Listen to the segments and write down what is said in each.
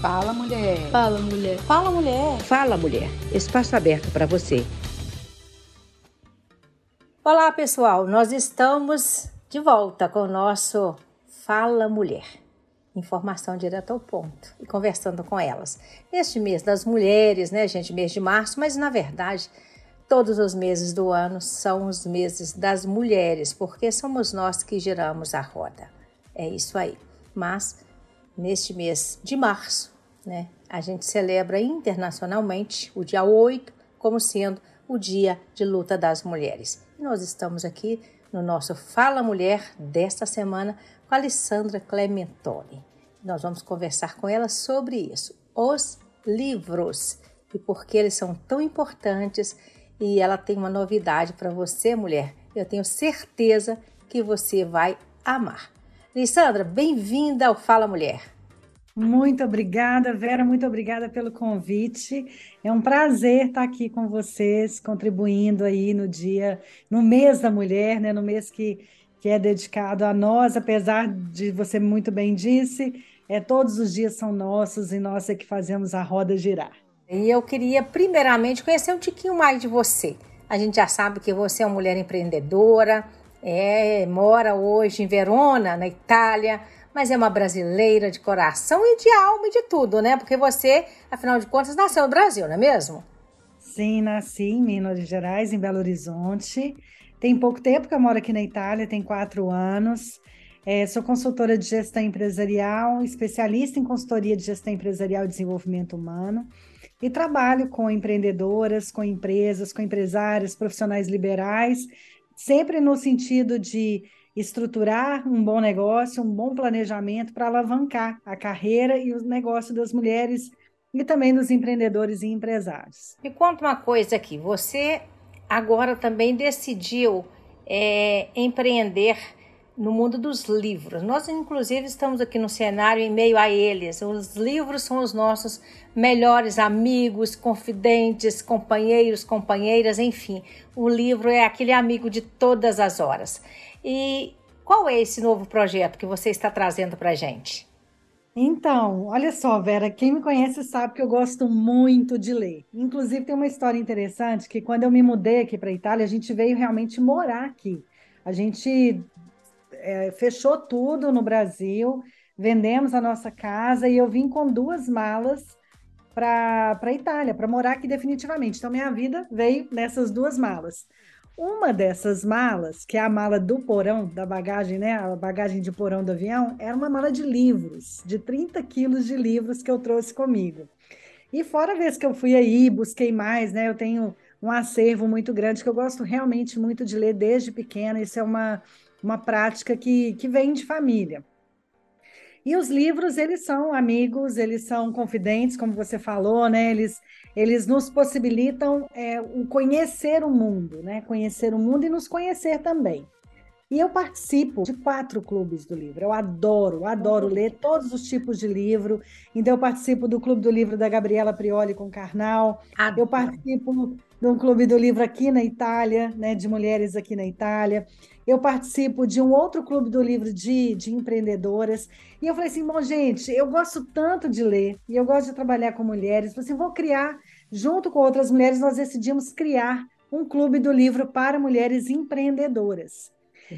Fala, mulher. Fala, mulher. Fala, mulher. Fala, mulher. Espaço aberto para você. Olá, pessoal. Nós estamos de volta com o nosso Fala Mulher. Informação direto ao ponto e conversando com elas. Neste mês das mulheres, né, gente? Mês de março, mas na verdade, todos os meses do ano são os meses das mulheres, porque somos nós que giramos a roda. É isso aí. Mas neste mês de março, né, a gente celebra internacionalmente o dia 8 como sendo o Dia de Luta das Mulheres. Nós estamos aqui no nosso Fala Mulher desta semana com a Alessandra Clementoni. Nós vamos conversar com ela sobre isso, os livros e por que eles são tão importantes. E ela tem uma novidade para você, mulher. Eu tenho certeza que você vai amar. Alessandra, bem-vinda ao Fala Mulher. Muito obrigada, Vera, muito obrigada pelo convite. É um prazer estar aqui com vocês, contribuindo aí no dia, no mês da mulher, né? No mês que, que é dedicado a nós, apesar de você muito bem disse, é todos os dias são nossos e nós é que fazemos a roda girar. E eu queria primeiramente conhecer um tiquinho mais de você. A gente já sabe que você é uma mulher empreendedora, é, mora hoje em Verona, na Itália, mas é uma brasileira de coração e de alma e de tudo, né? Porque você, afinal de contas, nasceu no Brasil, não é mesmo? Sim, nasci em Minas Gerais, em Belo Horizonte. Tem pouco tempo que eu moro aqui na Itália, tem quatro anos. É, sou consultora de gestão empresarial, especialista em consultoria de gestão empresarial e desenvolvimento humano. E trabalho com empreendedoras, com empresas, com empresários, profissionais liberais sempre no sentido de estruturar um bom negócio, um bom planejamento para alavancar a carreira e o negócio das mulheres e também dos empreendedores e empresários. Me conta uma coisa aqui, você agora também decidiu é, empreender no mundo dos livros. Nós, inclusive, estamos aqui no cenário em meio a eles. Os livros são os nossos melhores amigos, confidentes, companheiros, companheiras, enfim. O livro é aquele amigo de todas as horas. E qual é esse novo projeto que você está trazendo para a gente? Então, olha só, Vera, quem me conhece sabe que eu gosto muito de ler. Inclusive, tem uma história interessante que quando eu me mudei aqui para a Itália, a gente veio realmente morar aqui. A gente é, fechou tudo no Brasil, vendemos a nossa casa e eu vim com duas malas para a Itália, para morar aqui definitivamente. Então, minha vida veio nessas duas malas. Uma dessas malas, que é a mala do porão, da bagagem, né? A bagagem de porão do avião, era uma mala de livros, de 30 quilos de livros que eu trouxe comigo. E fora a vez que eu fui aí, busquei mais, né? Eu tenho um acervo muito grande que eu gosto realmente muito de ler desde pequena. Isso é uma, uma prática que, que vem de família. E os livros, eles são amigos, eles são confidentes, como você falou, né? Eles, eles nos possibilitam é, o conhecer o mundo, né? Conhecer o mundo e nos conhecer também. E eu participo de quatro clubes do livro. Eu adoro, adoro ler todos os tipos de livro. Então, eu participo do Clube do Livro da Gabriela Prioli com Carnal. Adoro. Eu participo de um clube do livro aqui na Itália, né, de mulheres aqui na Itália. Eu participo de um outro clube do livro de, de empreendedoras. E eu falei assim: bom, gente, eu gosto tanto de ler e eu gosto de trabalhar com mulheres. Falei assim: vou criar, junto com outras mulheres, nós decidimos criar um clube do livro para mulheres empreendedoras.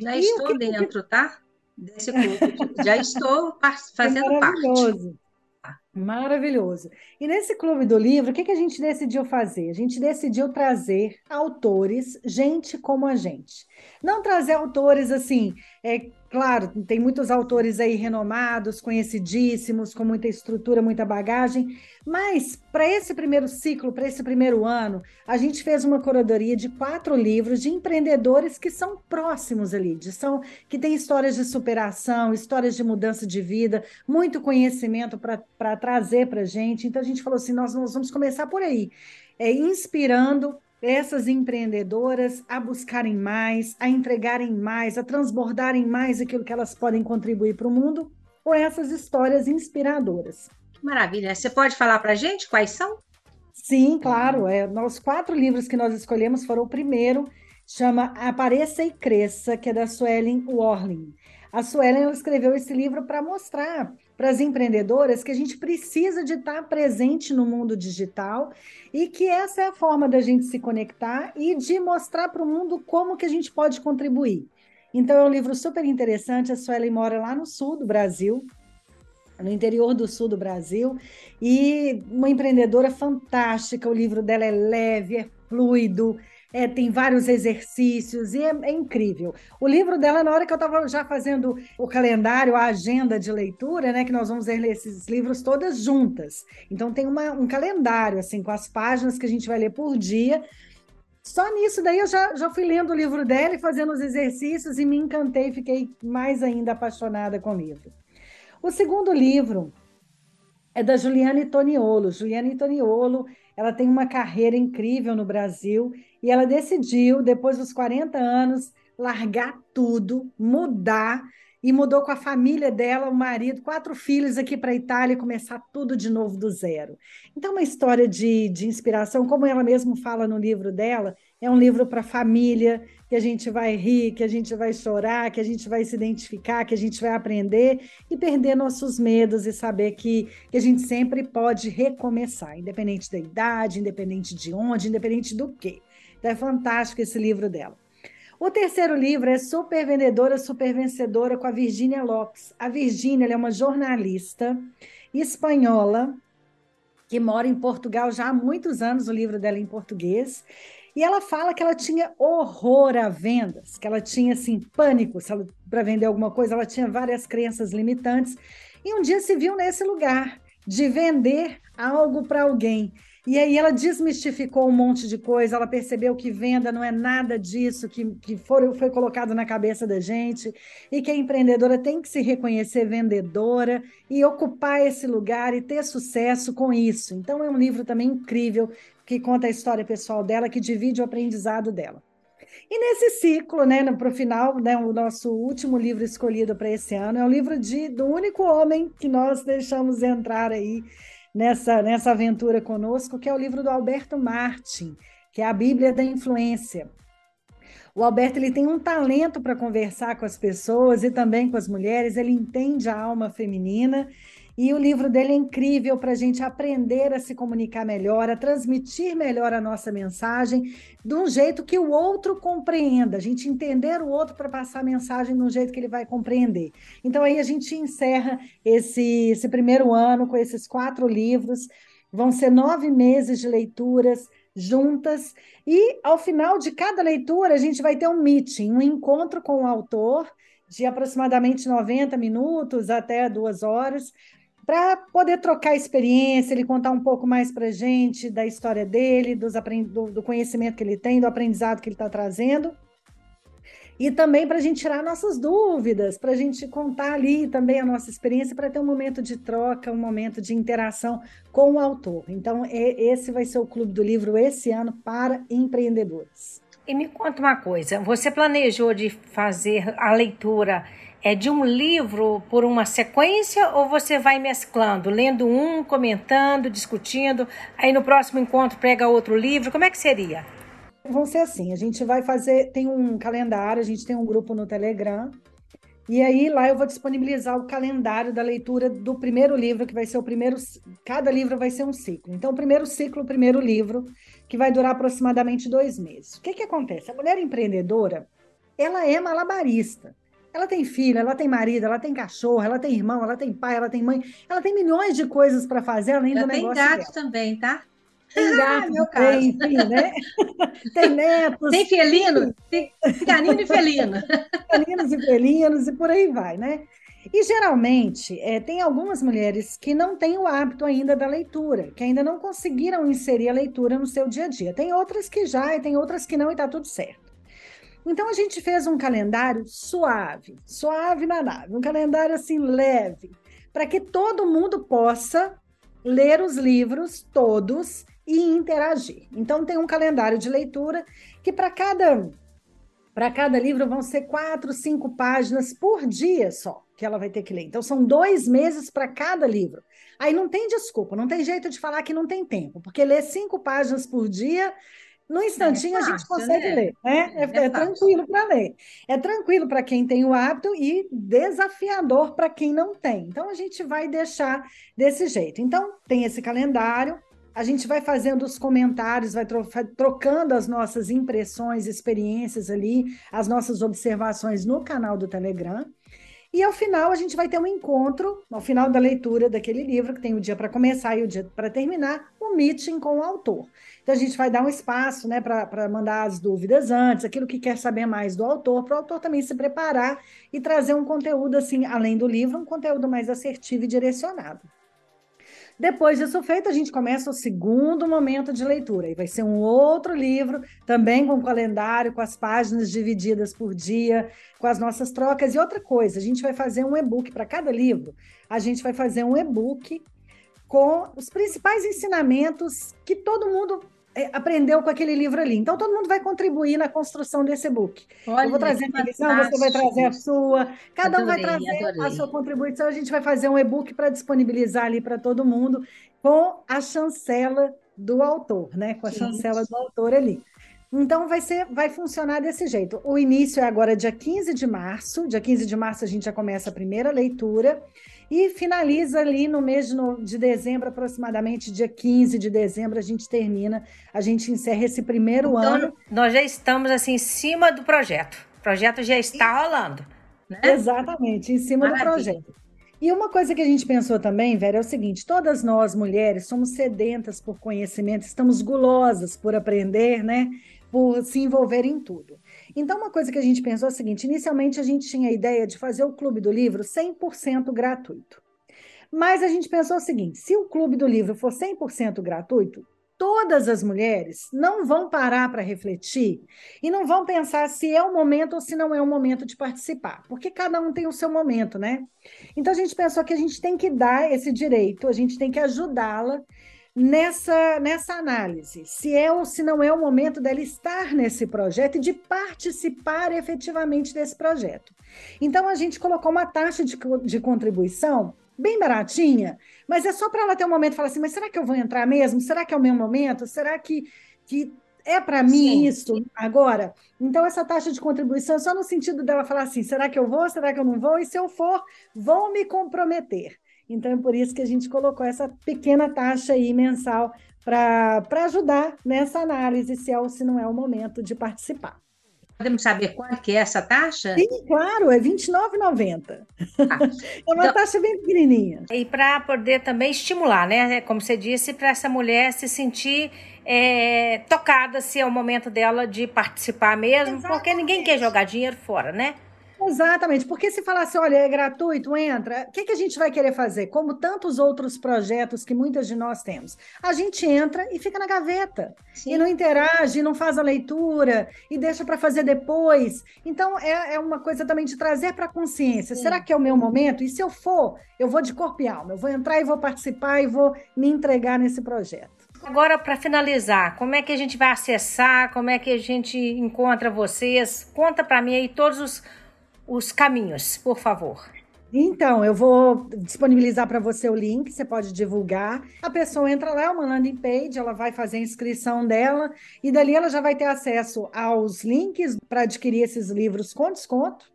Já e estou dentro, tá? Desse clube. Já estou fazendo é parte. Maravilhoso. E nesse Clube do Livro, o que, que a gente decidiu fazer? A gente decidiu trazer autores, gente como a gente. Não trazer autores assim, é claro, tem muitos autores aí renomados, conhecidíssimos, com muita estrutura, muita bagagem, mas para esse primeiro ciclo, para esse primeiro ano, a gente fez uma curadoria de quatro livros de empreendedores que são próximos ali, de, são, que têm histórias de superação, histórias de mudança de vida, muito conhecimento para trazer para a gente. Então a gente falou assim: nós, nós vamos começar por aí, é, inspirando essas empreendedoras a buscarem mais, a entregarem mais, a transbordarem mais aquilo que elas podem contribuir para o mundo com essas histórias inspiradoras. Maravilha. Você pode falar para a gente quais são? Sim, claro. É, os quatro livros que nós escolhemos foram o primeiro, chama Apareça e Cresça, que é da Suelen Warling. A Suelen escreveu esse livro para mostrar para as empreendedoras que a gente precisa de estar presente no mundo digital e que essa é a forma da gente se conectar e de mostrar para o mundo como que a gente pode contribuir. Então é um livro super interessante, a Suelen mora lá no sul do Brasil, no interior do sul do Brasil, e uma empreendedora fantástica. O livro dela é leve, é fluido, é, tem vários exercícios e é, é, incrível. O livro dela, na hora que eu estava já fazendo o calendário, a agenda de leitura, né, que nós vamos ler esses livros todas juntas. Então tem uma, um calendário assim com as páginas que a gente vai ler por dia. Só nisso daí eu já, já fui lendo o livro dela e fazendo os exercícios e me encantei, fiquei mais ainda apaixonada com o livro. O segundo livro é da Juliane Toniolo. Juliane Toniolo, ela tem uma carreira incrível no Brasil e ela decidiu, depois dos 40 anos, largar tudo, mudar e mudou com a família dela, o marido, quatro filhos aqui para a Itália começar tudo de novo do zero. Então, uma história de, de inspiração, como ela mesma fala no livro dela, é um livro para família, que a gente vai rir, que a gente vai chorar, que a gente vai se identificar, que a gente vai aprender e perder nossos medos e saber que, que a gente sempre pode recomeçar, independente da idade, independente de onde, independente do quê. Então é fantástico esse livro dela. O terceiro livro é Super Vendedora, Super Vencedora, com a Virgínia Lopes. A Virgínia é uma jornalista espanhola que mora em Portugal já há muitos anos, o livro dela é em português, e ela fala que ela tinha horror a vendas, que ela tinha assim pânico para vender alguma coisa, ela tinha várias crenças limitantes. E um dia se viu nesse lugar de vender algo para alguém. E aí ela desmistificou um monte de coisa, ela percebeu que venda não é nada disso que, que foi, foi colocado na cabeça da gente, e que a empreendedora tem que se reconhecer vendedora e ocupar esse lugar e ter sucesso com isso. Então é um livro também incrível que conta a história pessoal dela, que divide o aprendizado dela. E nesse ciclo, né, para o final, né, o nosso último livro escolhido para esse ano é o livro de, do único homem que nós deixamos entrar aí nessa, nessa aventura conosco, que é o livro do Alberto Martin, que é a Bíblia da Influência. O Alberto ele tem um talento para conversar com as pessoas e também com as mulheres, ele entende a alma feminina e o livro dele é incrível para a gente aprender a se comunicar melhor, a transmitir melhor a nossa mensagem de um jeito que o outro compreenda, a gente entender o outro para passar a mensagem de um jeito que ele vai compreender. Então, aí a gente encerra esse, esse primeiro ano com esses quatro livros. Vão ser nove meses de leituras juntas, e ao final de cada leitura, a gente vai ter um meeting, um encontro com o autor de aproximadamente 90 minutos até duas horas, para poder trocar experiência, ele contar um pouco mais para a gente da história dele, dos do, conhecimento que ele tem, do aprendizado que ele está trazendo. E também para a gente tirar nossas dúvidas, para a gente contar ali também a nossa experiência, para ter um momento de troca, um momento de interação com o autor. Então, é, esse vai ser o Clube do Livro esse ano para empreendedores. E me conta uma coisa: você planejou de fazer a leitura é de um livro por uma sequência ou você vai mesclando, lendo um, comentando, discutindo, aí no próximo encontro pega outro livro? Como é que seria? Vão ser assim, a gente vai fazer, tem um calendário, a gente tem um grupo no Telegram, e aí lá eu vou disponibilizar o calendário da leitura do primeiro livro, que vai ser o primeiro, cada livro vai ser um ciclo. Então, o primeiro ciclo, o primeiro livro, que vai durar aproximadamente dois meses. O que que acontece? A mulher empreendedora, ela é malabarista. Ela tem filho, ela tem marido, ela tem cachorro, ela tem irmão, ela tem pai, ela tem mãe, ela tem milhões de coisas para fazer além do negócio tem gato dela. também, tá? Tem ah, gato, ah, tem, enfim, né? tem netos. Tem felino, tem canino e felino. Caninos e felinos e por aí vai, né? E geralmente é, tem algumas mulheres que não têm o hábito ainda da leitura, que ainda não conseguiram inserir a leitura no seu dia a dia. Tem outras que já e tem outras que não, e tá tudo certo. Então a gente fez um calendário suave, suave na nave, um calendário assim leve, para que todo mundo possa ler os livros todos e interagir. Então tem um calendário de leitura que para cada para cada livro vão ser quatro, cinco páginas por dia só que ela vai ter que ler. Então são dois meses para cada livro. Aí não tem desculpa, não tem jeito de falar que não tem tempo, porque ler cinco páginas por dia no instantinho é fácil, a gente consegue né? ler, né? É, é, é tranquilo para ler. É tranquilo para quem tem o hábito e desafiador para quem não tem. Então a gente vai deixar desse jeito. Então tem esse calendário, a gente vai fazendo os comentários, vai trocando as nossas impressões, experiências ali, as nossas observações no canal do Telegram. E ao final a gente vai ter um encontro, ao final da leitura daquele livro, que tem o dia para começar e o dia para terminar, um meeting com o autor. Então a gente vai dar um espaço né, para mandar as dúvidas antes, aquilo que quer saber mais do autor, para o autor também se preparar e trazer um conteúdo assim, além do livro, um conteúdo mais assertivo e direcionado. Depois disso feito, a gente começa o segundo momento de leitura. E vai ser um outro livro, também com calendário, com as páginas divididas por dia, com as nossas trocas. E outra coisa, a gente vai fazer um e-book para cada livro. A gente vai fazer um e-book com os principais ensinamentos que todo mundo aprendeu com aquele livro ali. Então, todo mundo vai contribuir na construção desse e-book. eu vou trazer a minha visão, você vai trazer a sua, cada adorei, um vai trazer adorei. a sua contribuição. A gente vai fazer um e-book para disponibilizar ali para todo mundo, com a chancela do autor, né? Com a Sim. chancela do autor ali. Então vai ser, vai funcionar desse jeito. O início é agora dia 15 de março. Dia 15 de março a gente já começa a primeira leitura e finaliza ali no mês de, dezembro, aproximadamente dia 15 de dezembro, a gente termina, a gente encerra esse primeiro então, ano. Nós já estamos assim em cima do projeto. O projeto já está rolando. Né? Exatamente, em cima Maravilha. do projeto. E uma coisa que a gente pensou também, Vera, é o seguinte: todas nós mulheres somos sedentas por conhecimento, estamos gulosas por aprender, né? Por se envolver em tudo. Então, uma coisa que a gente pensou é o seguinte: inicialmente a gente tinha a ideia de fazer o Clube do Livro 100% gratuito. Mas a gente pensou o seguinte: se o Clube do Livro for 100% gratuito, todas as mulheres não vão parar para refletir e não vão pensar se é o momento ou se não é o momento de participar, porque cada um tem o seu momento, né? Então a gente pensou que a gente tem que dar esse direito, a gente tem que ajudá-la nessa, nessa análise, se é ou se não é o momento dela estar nesse projeto e de participar efetivamente desse projeto. Então, a gente colocou uma taxa de, de contribuição bem baratinha, mas é só para ela ter um momento e falar assim: mas será que eu vou entrar mesmo? Será que é o meu momento? Será que, que é para mim Sim. isso agora? Então, essa taxa de contribuição é só no sentido dela falar assim: será que eu vou? Será que eu não vou? E se eu for, vou me comprometer. Então, é por isso que a gente colocou essa pequena taxa aí mensal para ajudar nessa análise se é ou se não é o momento de participar. Podemos saber quanto que é essa taxa? Sim, claro, é R$29,90. Ah, é uma então, taxa bem pequenininha. E para poder também estimular, né? Como você disse, para essa mulher se sentir é, tocada se é o momento dela de participar mesmo, Exatamente. porque ninguém quer jogar dinheiro fora, né? Exatamente, porque se falasse, olha, é gratuito, entra, o que, que a gente vai querer fazer? Como tantos outros projetos que muitas de nós temos. A gente entra e fica na gaveta, Sim. e não interage, não faz a leitura, e deixa para fazer depois. Então, é, é uma coisa também de trazer para a consciência. Sim. Será que é o meu momento? E se eu for, eu vou de corpo e alma, eu vou entrar e vou participar e vou me entregar nesse projeto. Agora, para finalizar, como é que a gente vai acessar? Como é que a gente encontra vocês? Conta para mim aí todos os os caminhos, por favor. Então, eu vou disponibilizar para você o link, você pode divulgar. A pessoa entra lá, é uma landing page, ela vai fazer a inscrição dela e dali ela já vai ter acesso aos links para adquirir esses livros com desconto.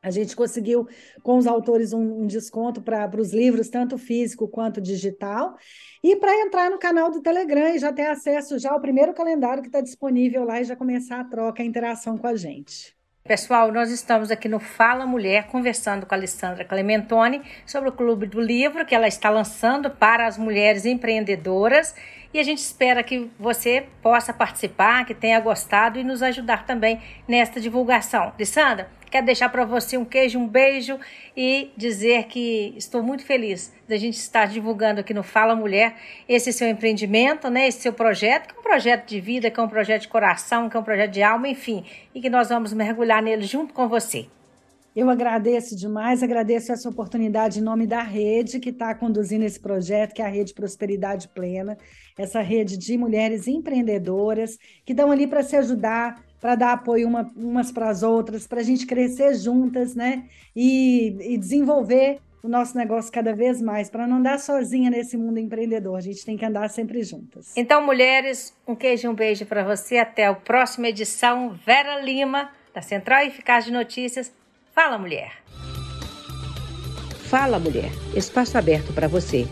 A gente conseguiu, com os autores, um, um desconto para os livros, tanto físico quanto digital. E para entrar no canal do Telegram e já ter acesso já ao primeiro calendário que está disponível lá e já começar a troca, a interação com a gente. Pessoal, nós estamos aqui no Fala Mulher conversando com a Alessandra Clementoni sobre o Clube do Livro que ela está lançando para as mulheres empreendedoras e a gente espera que você possa participar, que tenha gostado e nos ajudar também nesta divulgação. Alessandra, Quero deixar para você um queijo, um beijo e dizer que estou muito feliz da gente estar divulgando aqui no Fala Mulher esse seu empreendimento, né? Esse seu projeto, que é um projeto de vida, que é um projeto de coração, que é um projeto de alma, enfim, e que nós vamos mergulhar nele junto com você. Eu agradeço demais, agradeço essa oportunidade em nome da rede que está conduzindo esse projeto, que é a Rede Prosperidade Plena, essa rede de mulheres empreendedoras que estão ali para se ajudar, para dar apoio uma, umas para as outras, para a gente crescer juntas, né? E, e, desenvolver o nosso negócio cada vez mais, para não andar sozinha nesse mundo empreendedor. A gente tem que andar sempre juntas. Então, mulheres, um queijo e um beijo para você. Até a próxima edição. Vera Lima, da Central Eficaz de Notícias. Fala, mulher. Fala Mulher, espaço aberto para você.